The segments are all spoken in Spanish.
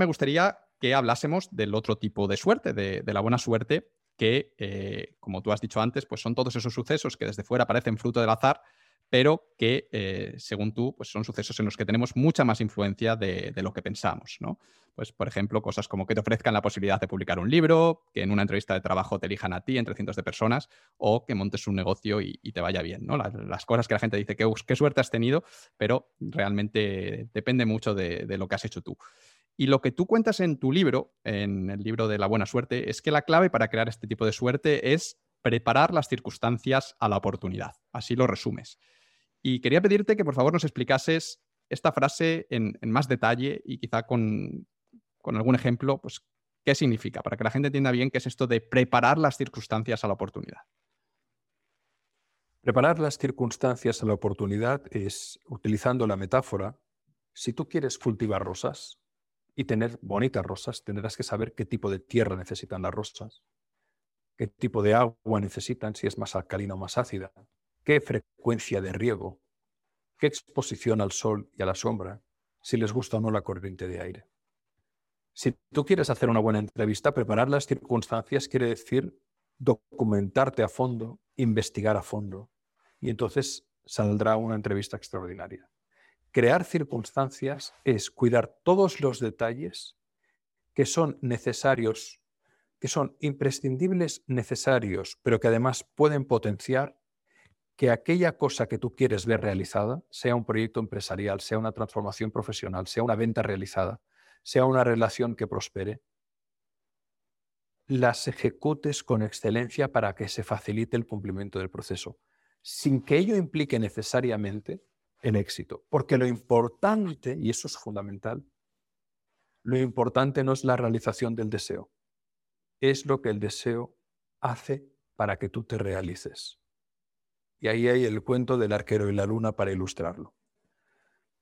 me gustaría que hablásemos del otro tipo de suerte, de, la buena suerte, que, eh, como tú has dicho antes, pues son todos esos sucesos que desde fuera parecen fruto del azar, pero que, eh, según tú, pues son sucesos en los que tenemos mucha más influencia de, lo que pensamos, ¿no? Pues, por ejemplo, cosas como que te ofrezcan la posibilidad de publicar un libro, que en una entrevista de trabajo te elijan a ti entre cientos de personas, o que montes un negocio y, te vaya bien, ¿no? Las, cosas que la gente dice, qué suerte has tenido, pero realmente depende mucho de lo que has hecho tú. Y lo que tú cuentas en tu libro, en el libro de la buena suerte, es que la clave para crear este tipo de suerte es preparar las circunstancias a la oportunidad. Así lo resumes. Y quería pedirte que por favor nos explicases esta frase en, más detalle y quizá con, algún ejemplo, pues, qué significa, para que la gente entienda bien qué es esto de preparar las circunstancias a la oportunidad. Preparar las circunstancias a la oportunidad es, utilizando la metáfora, si tú quieres cultivar rosas y tener bonitas rosas, tendrás que saber qué tipo de tierra necesitan las rosas, qué tipo de agua necesitan, si es más alcalina o más ácida, qué frecuencia de riego, qué exposición al sol y a la sombra, si les gusta o no la corriente de aire. Si tú quieres hacer una buena entrevista, preparar las circunstancias quiere decir documentarte a fondo, investigar a fondo, y entonces saldrá una entrevista extraordinaria. Crear circunstancias es cuidar todos los detalles que son necesarios, que son imprescindibles necesarios, pero que además pueden potenciar que aquella cosa que tú quieres ver realizada, sea un proyecto empresarial, sea una transformación profesional, sea una venta realizada, sea una relación que prospere, las ejecutes con excelencia para que se facilite el cumplimiento del proceso, sin que ello implique necesariamente el éxito. Porque lo importante, y eso es fundamental, lo importante no es la realización del deseo, es lo que el deseo hace para que tú te realices. Y ahí hay el cuento del arquero y la luna para ilustrarlo.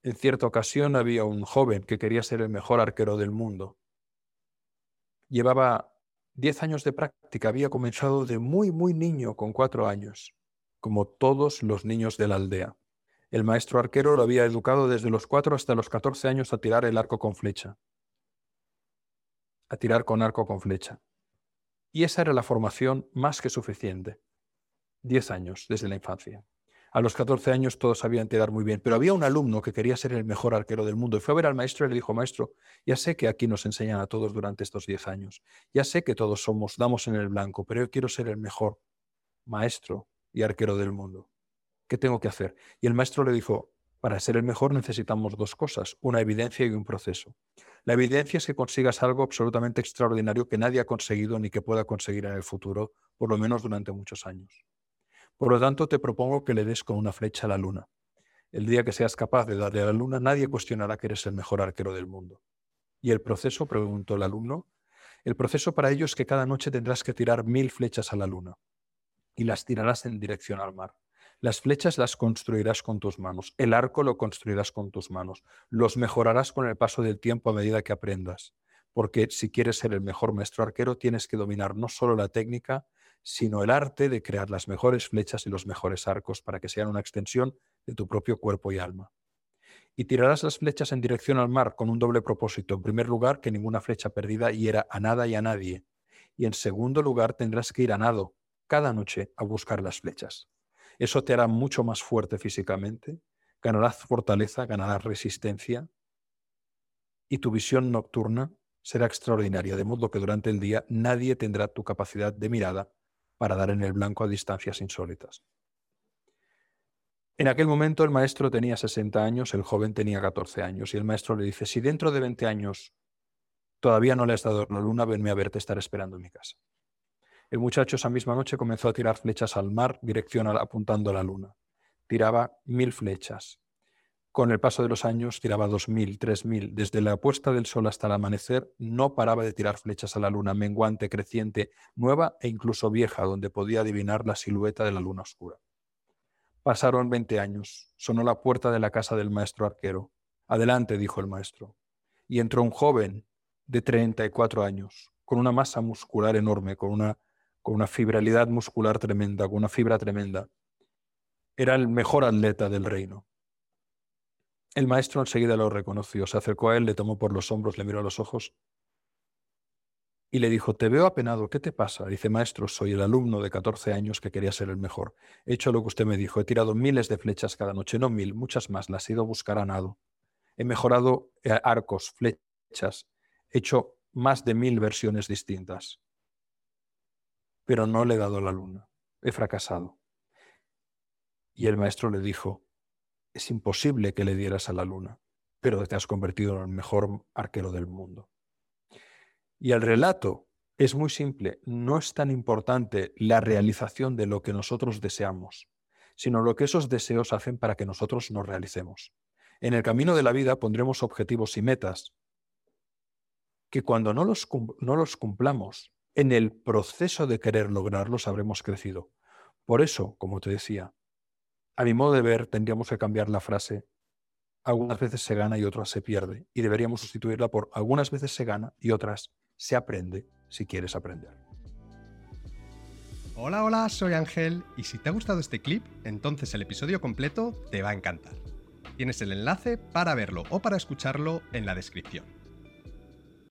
En cierta ocasión había un joven que quería ser el mejor arquero del mundo. Llevaba 10 años de práctica, había comenzado de muy, muy niño, con cuatro años, como todos los niños de la aldea. El maestro arquero lo había educado desde los 4 hasta los 14 años a tirar el arco con flecha. A tirar con arco con flecha. Y esa era la formación más que suficiente. 10 años desde la infancia. A los 14 años todos sabían tirar muy bien, pero había un alumno que quería ser el mejor arquero del mundo y fue a ver al maestro y le dijo, maestro, ya sé que aquí nos enseñan a todos durante estos 10 años, ya sé que todos somos, damos en el blanco, pero yo quiero ser el mejor maestro y arquero del mundo. ¿Qué tengo que hacer? Y el maestro le dijo, para ser el mejor necesitamos dos cosas, una evidencia y un proceso. La evidencia es que consigas algo absolutamente extraordinario que nadie ha conseguido ni que pueda conseguir en el futuro, por lo menos durante muchos años. Por lo tanto, te propongo que le des con una flecha a la luna. El día que seas capaz de darle a la luna, nadie cuestionará que eres el mejor arquero del mundo. ¿Y el proceso? preguntó el alumno. El proceso para ello es que cada noche tendrás que tirar mil flechas a la luna y las tirarás en dirección al mar. Las flechas las construirás con tus manos, el arco lo construirás con tus manos, los mejorarás con el paso del tiempo a medida que aprendas, porque si quieres ser el mejor maestro arquero tienes que dominar no solo la técnica, sino el arte de crear las mejores flechas y los mejores arcos para que sean una extensión de tu propio cuerpo y alma. Y tirarás las flechas en dirección al mar con un doble propósito. En primer lugar, que ninguna flecha perdida hiera a nada y a nadie. Y en segundo lugar, tendrás que ir a nado cada noche a buscar las flechas. Eso te hará mucho más fuerte físicamente, ganarás fortaleza, ganarás resistencia y tu visión nocturna será extraordinaria, de modo que durante el día nadie tendrá tu capacidad de mirada para dar en el blanco a distancias insólitas. En aquel momento el maestro tenía 60 años, el joven tenía 14 años, y el maestro le dice, si dentro de 20 años todavía no le has dado la luna, venme a verte, estar esperando en mi casa. El muchacho esa misma noche comenzó a tirar flechas al mar, dirección apuntando a la luna. Tiraba mil flechas. Con el paso de los años tiraba dos mil, tres mil. Desde la puesta del sol hasta el amanecer no paraba de tirar flechas a la luna, menguante, creciente, nueva e incluso vieja, donde podía adivinar la silueta de la luna oscura. Pasaron veinte años. Sonó la puerta de la casa del maestro arquero. Adelante, dijo el maestro. Y entró un joven de treinta y cuatro años, con una masa muscular enorme, con una, con una fibralidad muscular tremenda, con una fibra tremenda. Era el mejor atleta del reino El maestro enseguida lo reconoció, se acercó a él, le tomó por los hombros, le miró a los ojos y le dijo, te veo apenado, ¿qué te pasa? Dice, maestro, soy el alumno de 14 años que quería ser el mejor. He hecho lo que usted me dijo, he tirado miles de flechas cada noche, no mil, muchas más, las he ido a buscar a nado. He mejorado eh, arcos, flechas, he hecho más de mil versiones distintas. Pero no le he dado la luna, he fracasado. Y el maestro le dijo, es imposible que le dieras a la luna, pero te has convertido en el mejor arquero del mundo. Y el relato es muy simple, no es tan importante la realización de lo que nosotros deseamos, sino lo que esos deseos hacen para que nosotros nos realicemos. En el camino de la vida pondremos objetivos y metas que cuando no los, no los cumplamos, en el proceso de querer lograrlos habremos crecido. Por eso, como te decía, a mi modo de ver, tendríamos que cambiar la frase algunas veces se gana y otras se pierde, y deberíamos sustituirla por algunas veces se gana y otras se aprende si quieres aprender. Hola, hola, soy Ángel y si te ha gustado este clip, entonces el episodio completo te va a encantar. Tienes el enlace para verlo o para escucharlo en la descripción.